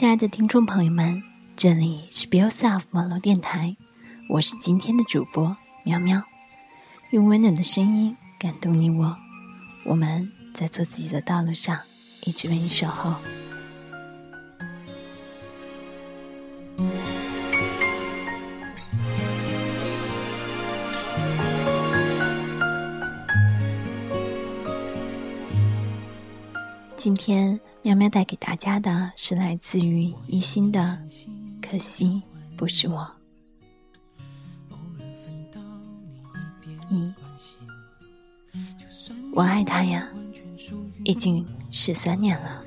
亲爱的听众朋友们，这里是 Be Yourself 网络电台，我是今天的主播喵喵，用温暖的声音感动你我，我们在做自己的道路上，一直为你守候。带给大家的是来自于一心的，可惜不是我。一，我爱他呀，已经十三年了，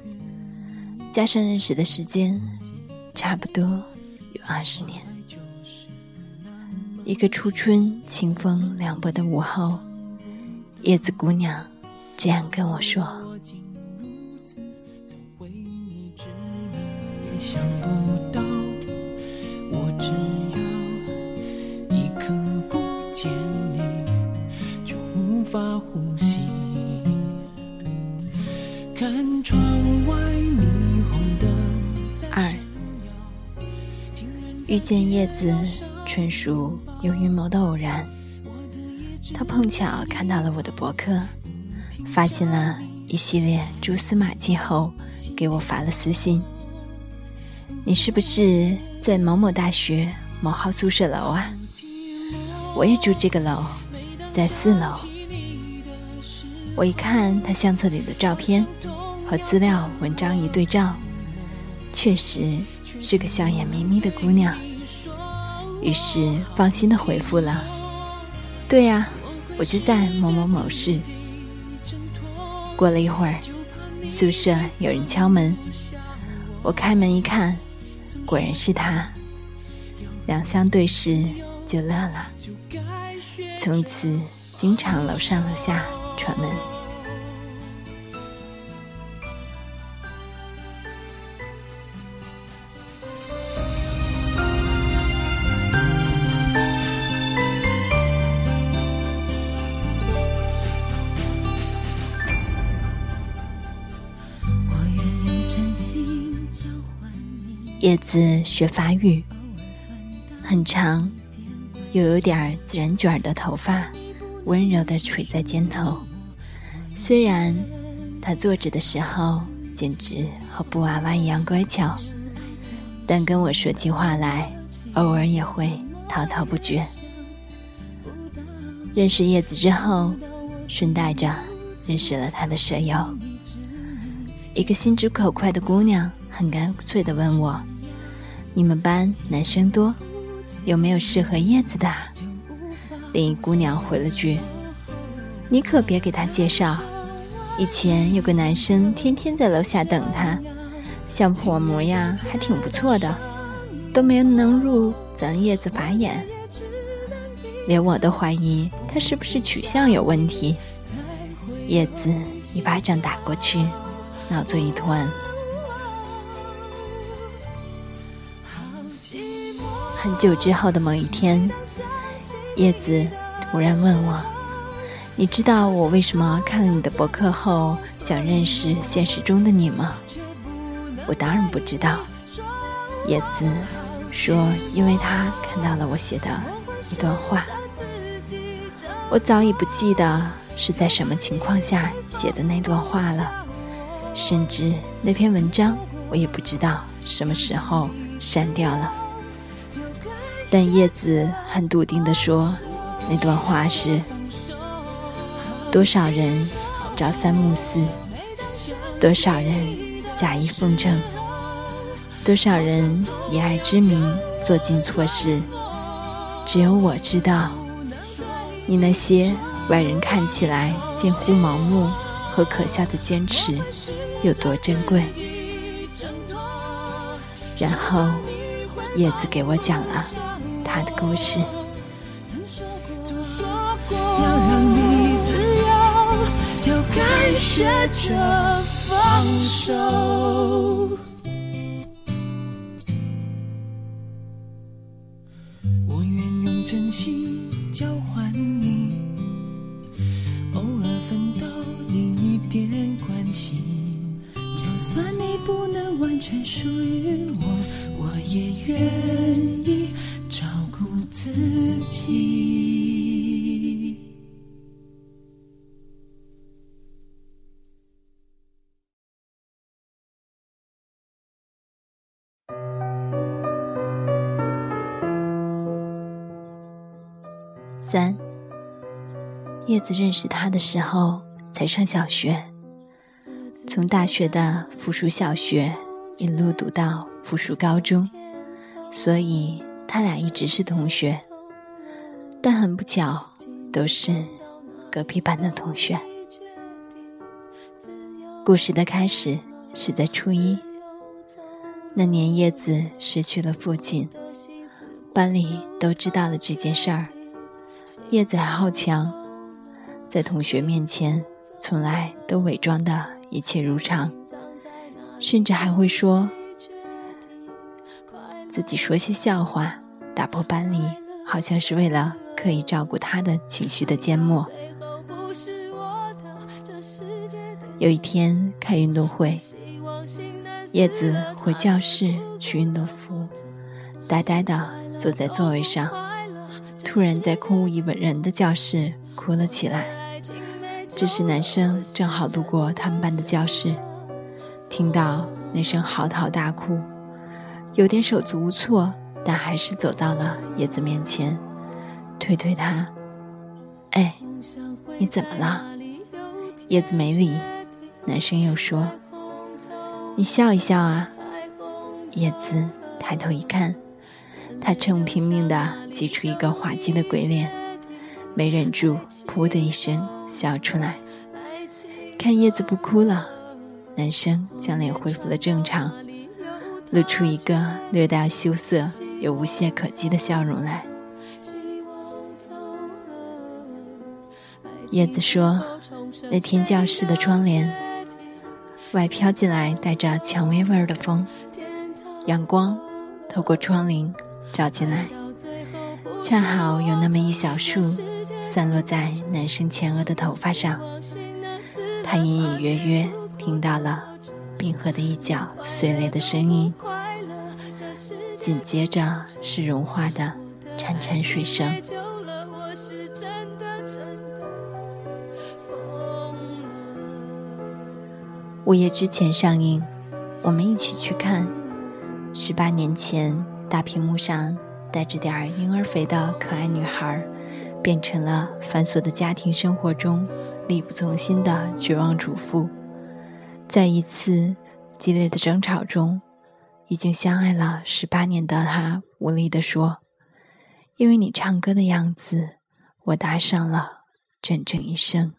加上认识的时间，差不多有二十年。一个初春清风凉薄的午后，叶子姑娘这样跟我说。见叶子，纯属有预谋的偶然。他碰巧看到了我的博客，发现了一系列蛛丝马迹后，给我发了私信。你是不是在某某大学某号宿舍楼啊？我也住这个楼，在四楼。我一看他相册里的照片和资料文章一对照，确实是个笑眼眯眯的姑娘。于是放心的回复了：“对呀，我就在某某某市。”过了一会儿，宿舍有人敲门，我开门一看。果然是他，两相对视就乐了，从此经常楼上楼下串门。叶子学发育，很长，又有点自然卷的头发，温柔的垂在肩头。虽然他坐着的时候简直和布娃娃一样乖巧，但跟我说起话来，偶尔也会滔滔不绝。认识叶子之后，顺带着认识了他的舍友，一个心直口快的姑娘，很干脆的问我。你们班男生多，有没有适合叶子的？另一姑娘回了句：“你可别给他介绍。以前有个男生天天在楼下等他，相婆模样还挺不错的，都没能入咱叶子法眼。连我都怀疑他是不是取向有问题。”叶子一巴掌打过去，闹作一团。很久之后的某一天，叶子突然问我：“你知道我为什么看了你的博客后想认识现实中的你吗？”我当然不知道。叶子说：“因为他看到了我写的一段话。”我早已不记得是在什么情况下写的那段话了，甚至那篇文章我也不知道什么时候删掉了。但叶子很笃定地说：“那段话是多少人朝三暮四，多少人假意奉承，多少人以爱之名做尽错事。只有我知道，你那些外人看起来近乎盲目和可笑的坚持有多珍贵。”然后叶子给我讲了。他的故事。要让你自由，就该学着放手。我愿用真心交换你，偶尔分到你一点关心。就算你不能完全属于，我也愿意照顾自己。三，叶子认识他的时候才上小学。从大学的附属小学一路读到附属高中，所以他俩一直是同学。但很不巧，都是隔壁班的同学。故事的开始是在初一那年，叶子失去了父亲，班里都知道了这件事儿。叶子好强，在同学面前从来都伪装的。一切如常，甚至还会说自己说些笑话，打破班里好像是为了刻意照顾他的情绪的缄默。有一天开运动会，叶子回教室取运动服，呆呆的坐在座位上，突然在空无一人的教室哭了起来。这时，男生正好路过他们班的教室，听到那声嚎啕大哭，有点手足无措，但还是走到了叶子面前，推推他：“哎，你怎么了？”叶子没理，男生又说：“你笑一笑啊。”叶子抬头一看，他正拼命地挤出一个滑稽的鬼脸，没忍住，噗的一声。笑出来，看叶子不哭了，男生将脸恢复了正常，露出一个略带羞涩又无懈可击的笑容来。叶子说：“那天教室的窗帘外飘进来带着蔷薇味儿的风，阳光透过窗棂照进来，恰好有那么一小束。”散落在男生前额的头发上，他隐隐约约听到了冰河的一角碎裂的声音，紧接着是融化的潺潺水声。午夜之前上映，我们一起去看。十八年前，大屏幕上带着点婴儿肥的可爱女孩。变成了繁琐的家庭生活中力不从心的绝望主妇，在一次激烈的争吵中，已经相爱了十八年的他无力地说：“因为你唱歌的样子，我搭上了整整一生。”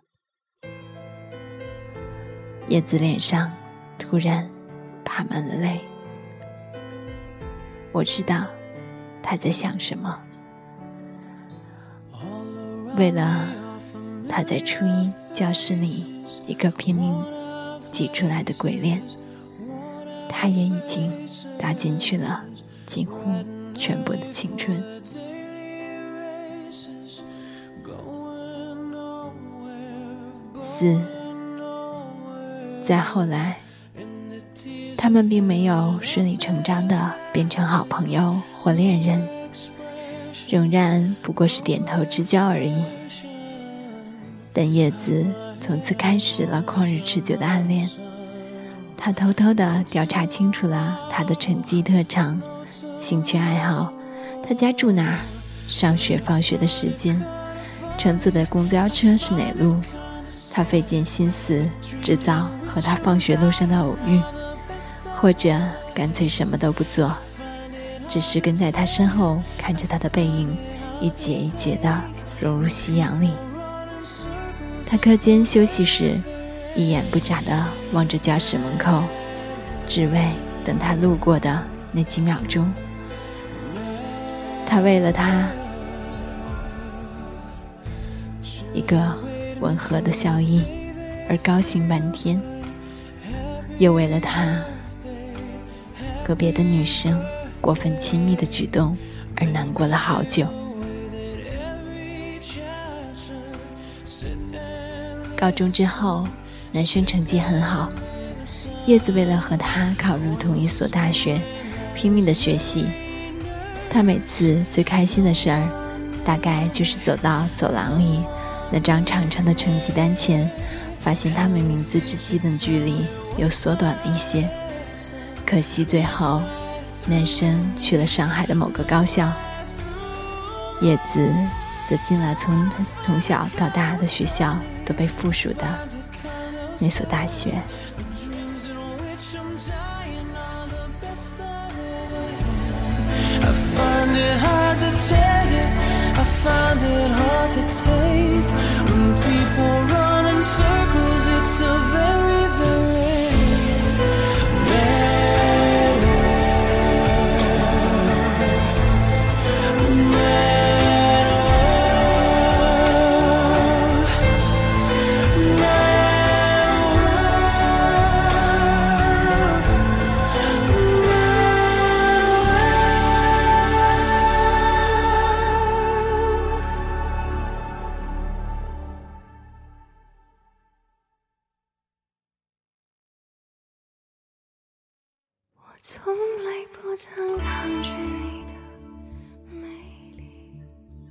叶子脸上突然爬满了泪，我知道他在想什么。为了他在初一教室里一个拼命挤出来的鬼脸，他也已经搭进去了几乎全部的青春。四，再后来，他们并没有顺理成章的变成好朋友或恋人。仍然不过是点头之交而已，但叶子从此开始了旷日持久的暗恋。他偷偷地调查清楚了他的成绩、特长、兴趣爱好，他家住哪儿，上学放学的时间，乘坐的公交车是哪路。他费尽心思制造和他放学路上的偶遇，或者干脆什么都不做。只是跟在他身后，看着他的背影一节一节地融入夕阳里。他课间休息时，一眼不眨地望着教室门口，只为等他路过的那几秒钟。他为了他一个温和的笑意而高兴半天，又为了他个别的女生。过分亲密的举动而难过了好久。高中之后，男生成绩很好，叶子为了和他考入同一所大学，拼命的学习。他每次最开心的事儿，大概就是走到走廊里那张长长的成绩单前，发现他们名字之间的距离又缩短了一些。可惜最后，男生去了上海的某个高校，叶子则进了从从小到大的学校都被附属的那所大学。find it hard to 曾抗拒你的美丽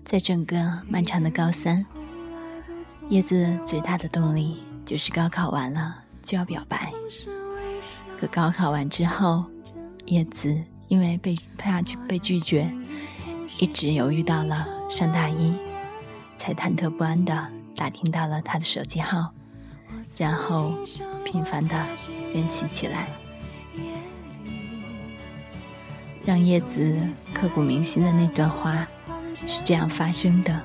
在整个漫长的高三，叶子最大的动力就是高考完了就要表白。可高考完之后，叶子因为被怕拒被拒绝，一直犹豫到了上大一，才忐忑不安地打听到了他的手机号，然后频繁地联系起来。让叶子刻骨铭心的那段话是这样发生的：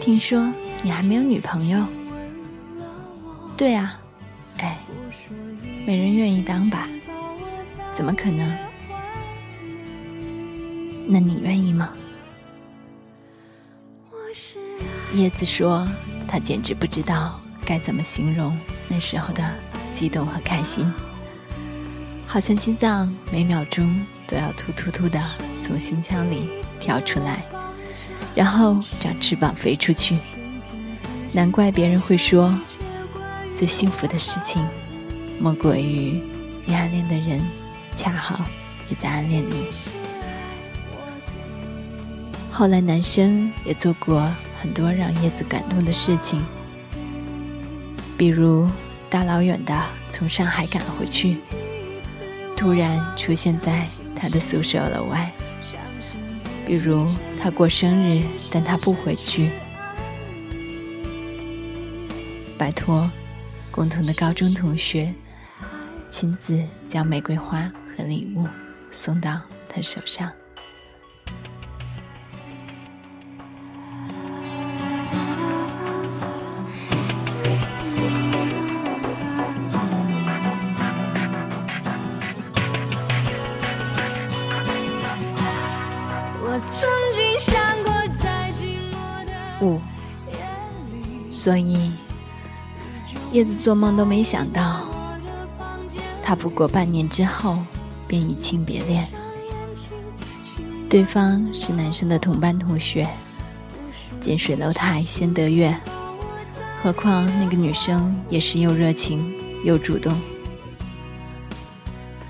听说你还没有女朋友？对啊，哎，没人愿意当吧？怎么可能？那你愿意吗？叶子说，她简直不知道该怎么形容那时候的激动和开心。好像心脏每秒钟都要突突突的从心腔里跳出来，然后长翅膀飞出去。难怪别人会说，最幸福的事情，莫过于你暗恋的人恰好也在暗恋你。后来男生也做过很多让叶子感动的事情，比如大老远的从上海赶回去。突然出现在他的宿舍楼外，比如他过生日，但他不回去。拜托，共同的高中同学亲自将玫瑰花和礼物送到他手上。叶子做梦都没想到，他不过半年之后便移情别恋。对方是男生的同班同学，近水楼台先得月，何况那个女生也是又热情又主动。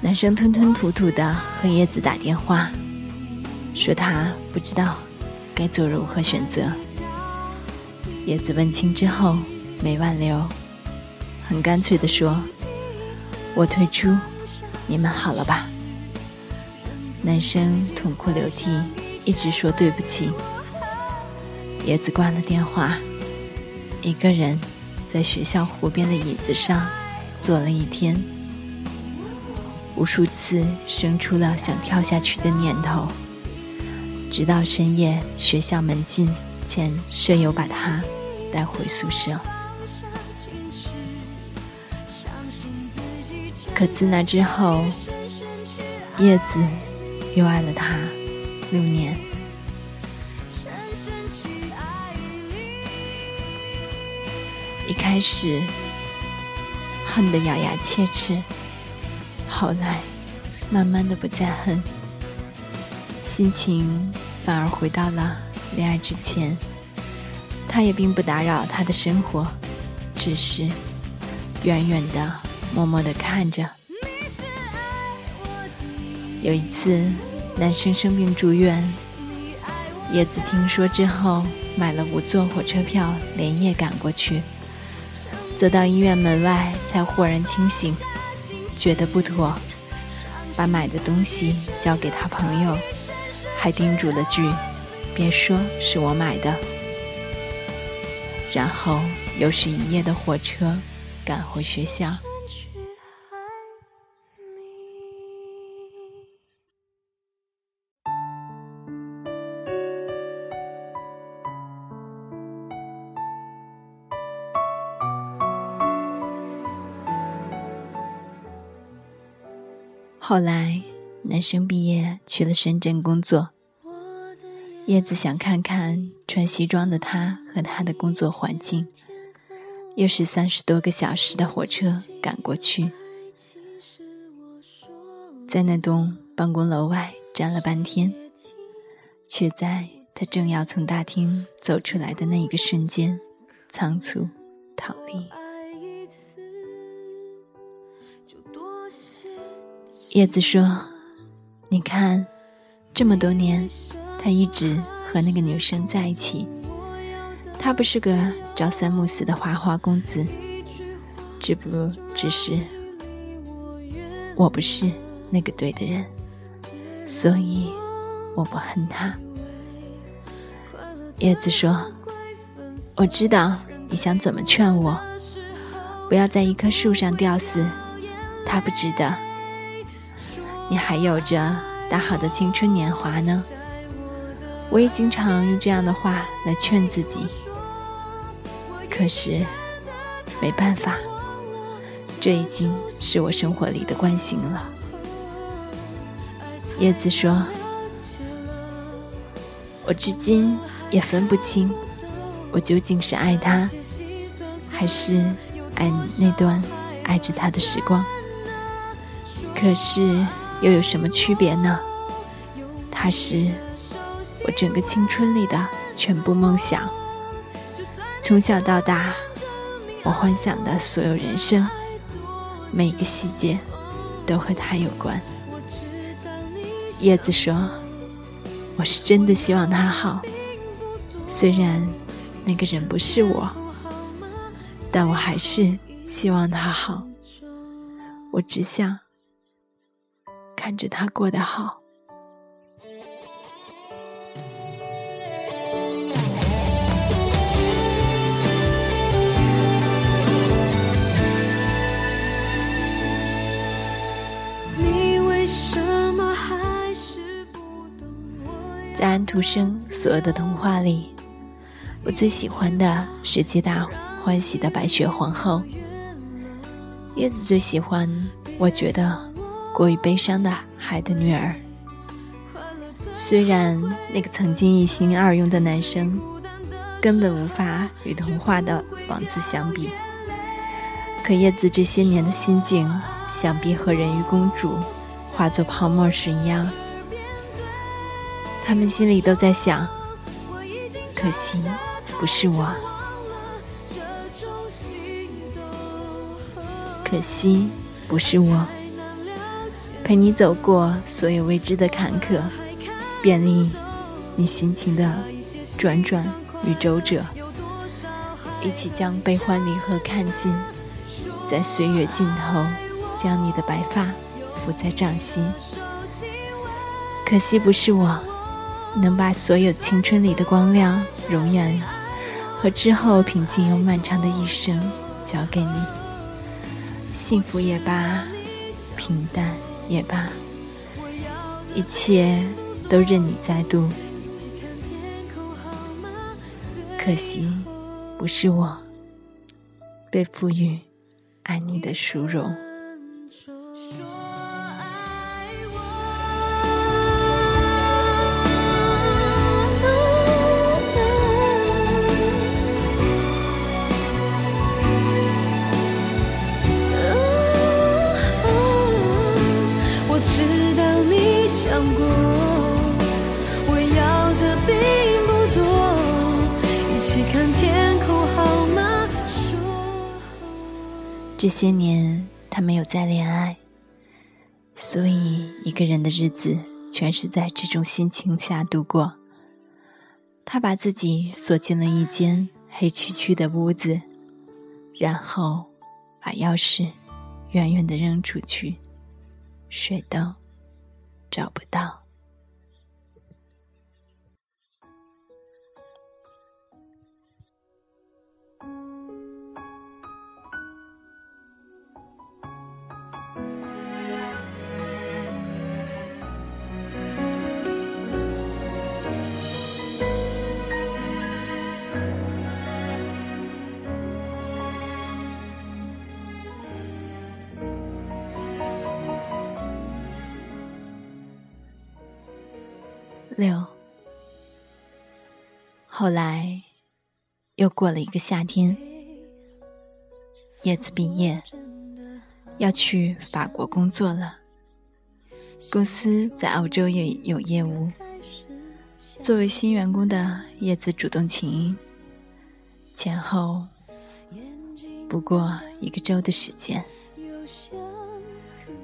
男生吞吞吐吐的和叶子打电话，说他不知道该做如何选择。叶子问清之后没挽留，很干脆的说：“我退出，你们好了吧？”男生痛哭流涕，一直说对不起。叶子挂了电话，一个人在学校湖边的椅子上坐了一天，无数次生出了想跳下去的念头。直到深夜，学校门禁前，舍友把他带回宿舍。可自那之后，叶子又爱了他六年。一开始恨得咬牙切齿，后来慢慢的不再恨，心情反而回到了恋爱之前。他也并不打扰他的生活，只是远远的默默地看着。有一次，男生生病住院，叶子听说之后，买了五座火车票，连夜赶过去。走到医院门外，才豁然清醒，觉得不妥，把买的东西交给他朋友，还叮嘱了句：“别说是我买的。”然后又是一夜的火车，赶回学校。后来，男生毕业去了深圳工作。叶子想看看穿西装的他和他的工作环境，又是三十多个小时的火车赶过去，在那栋办公楼外站了半天，却在他正要从大厅走出来的那一个瞬间，仓促逃离。叶子说：“你看，这么多年，他一直和那个女生在一起。他不是个朝三暮四的花花公子，只不过只是我不是那个对的人，所以我不恨他。”叶子说：“我知道你想怎么劝我，不要在一棵树上吊死，他不值得。”你还有着大好的青春年华呢，我也经常用这样的话来劝自己。可是，没办法，这已经是我生活里的惯性了。叶子说：“我至今也分不清，我究竟是爱他，还是爱你那段爱着他的时光。可是。”又有什么区别呢？他是我整个青春里的全部梦想。从小到大，我幻想的所有人生，每个细节都和他有关。叶子说：“我是真的希望他好，虽然那个人不是我，但我还是希望他好。我只想。”看着他过得好。在安徒生所有的童话里，我最喜欢的是皆大欢喜的白雪皇后。叶子最喜欢，我觉得。过于悲伤的海的女儿，虽然那个曾经一心二用的男生，根本无法与童话的王子相比，可叶子这些年的心境，想必和人鱼公主化作泡沫时一样。他们心里都在想：可惜不是我，可惜不是我。陪你走过所有未知的坎坷，便利你心情的转转与周折，一起将悲欢离合看尽，在岁月尽头，将你的白发抚在掌心。可惜不是我，能把所有青春里的光亮、容颜和之后平静又漫长的一生交给你。幸福也罢，平淡。也罢，一切都任你再度。可惜，不是我被赋予爱你的殊荣。这些年，他没有再恋爱，所以一个人的日子全是在这种心情下度过。他把自己锁进了一间黑黢黢的屋子，然后把钥匙远远的扔出去，谁都找不到。后来又过了一个夏天，叶子毕业要去法国工作了。公司在澳洲也有业务，作为新员工的叶子主动请缨，前后不过一个周的时间。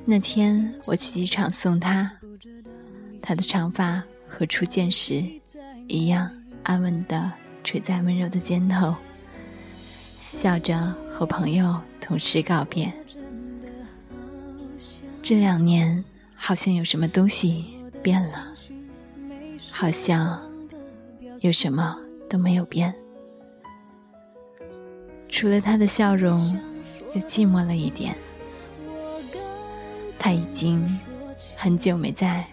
那天我去机场送他，他的长发。和初见时一样，安稳地垂在温柔的肩头，笑着和朋友、同事告别。这两年，好像有什么东西变了，好像有什么都没有变，除了他的笑容，又寂寞了一点。他已经很久没在。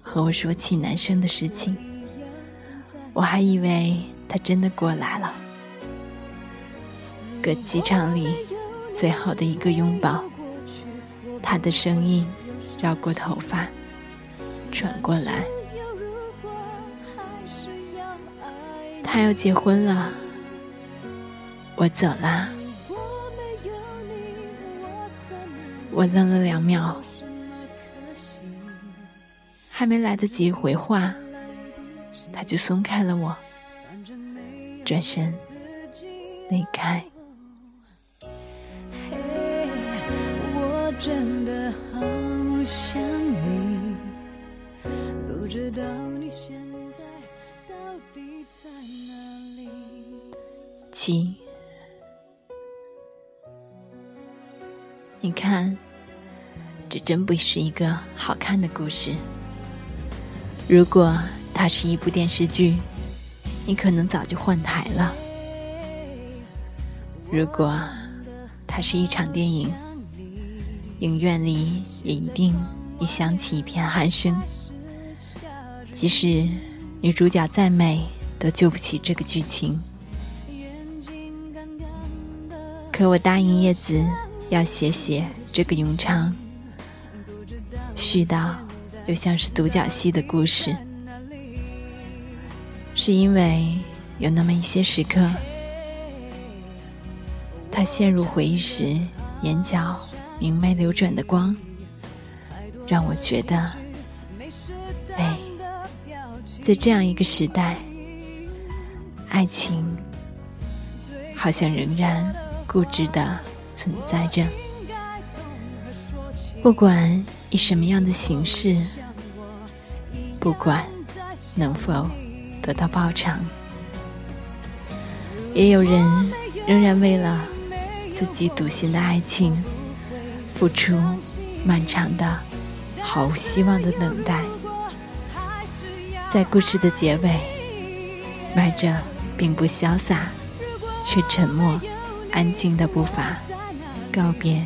和我说起男生的事情，我还以为他真的过来了。搁机场里最后的一个拥抱，他的声音绕过头发转过来。他要结婚了，我走啦。我愣了两秒。还没来得及回话，他就松开了我，转身离开。七，你看，这真不是一个好看的故事。如果它是一部电视剧，你可能早就换台了；如果它是一场电影，影院里也一定已响起一片鼾声。即使女主角再美，都救不起这个剧情。可我答应叶子要写写这个咏唱，絮叨。又像是独角戏的故事，是因为有那么一些时刻，他陷入回忆时，眼角明媚流转的光，让我觉得，哎，在这样一个时代，爱情好像仍然固执的存在着，不管。以什么样的形式，不管能否得到报偿，也有人仍然为了自己笃信的爱情，付出漫长的、毫无希望的等待，在故事的结尾，迈着并不潇洒却沉默、安静的步伐告别，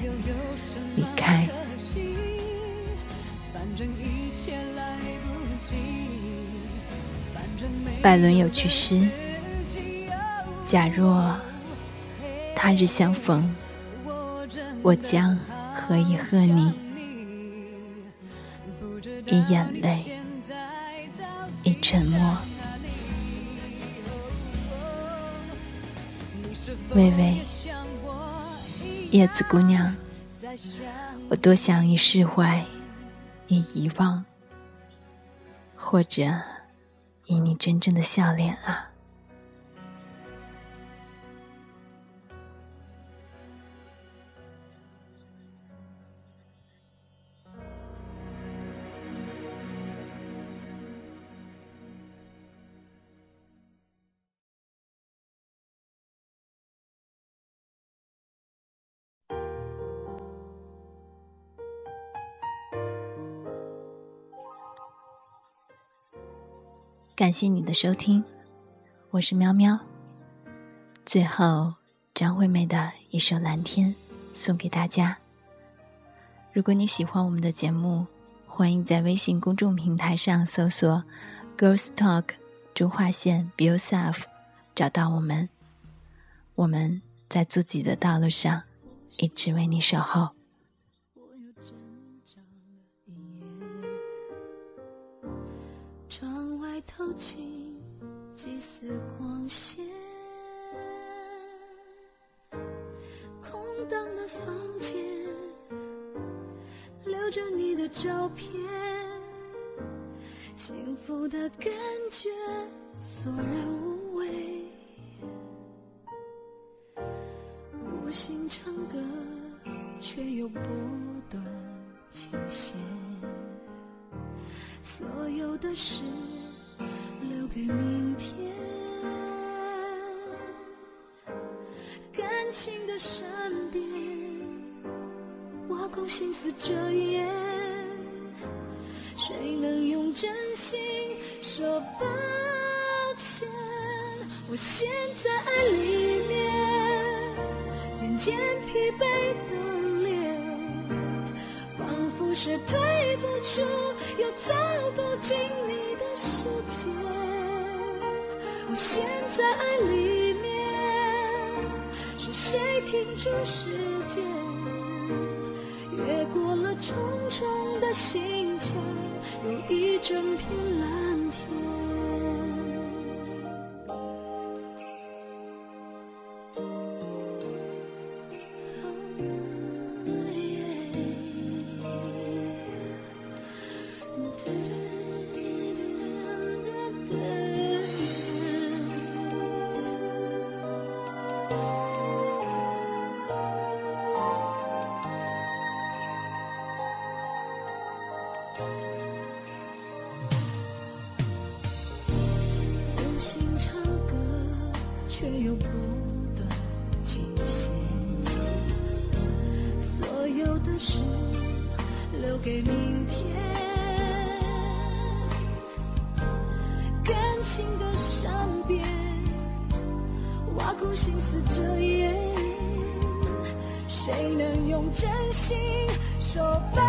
离开。拜伦有句诗：“假若他日相逢，我将何以贺你？以眼泪，以沉默。”微微，叶子姑娘，我多想以释怀，以遗忘，或者。真正的笑脸啊！感谢你的收听，我是喵喵。最后，张惠妹的一首《蓝天》送给大家。如果你喜欢我们的节目，欢迎在微信公众平台上搜索 “Girls Talk” 中划线 “Be Yourself”，找到我们。我们在自己的道路上，一直为你守候。透进几丝光线，空荡的房间留着你的照片，幸福的感觉索然无味。无心唱歌，却又不断倾斜。所有的事给明天。感情的善变，挖空心思遮掩。谁能用真心说抱歉？我陷在爱里面，渐渐疲惫的脸，仿佛是退不出又走不进你的世界。我陷在爱里面，是谁停住时间，越过了重重的心墙，有一整片蓝天。却又不断倾斜。所有的事留给明天。感情的善变，挖空心思遮掩。谁能用真心说抱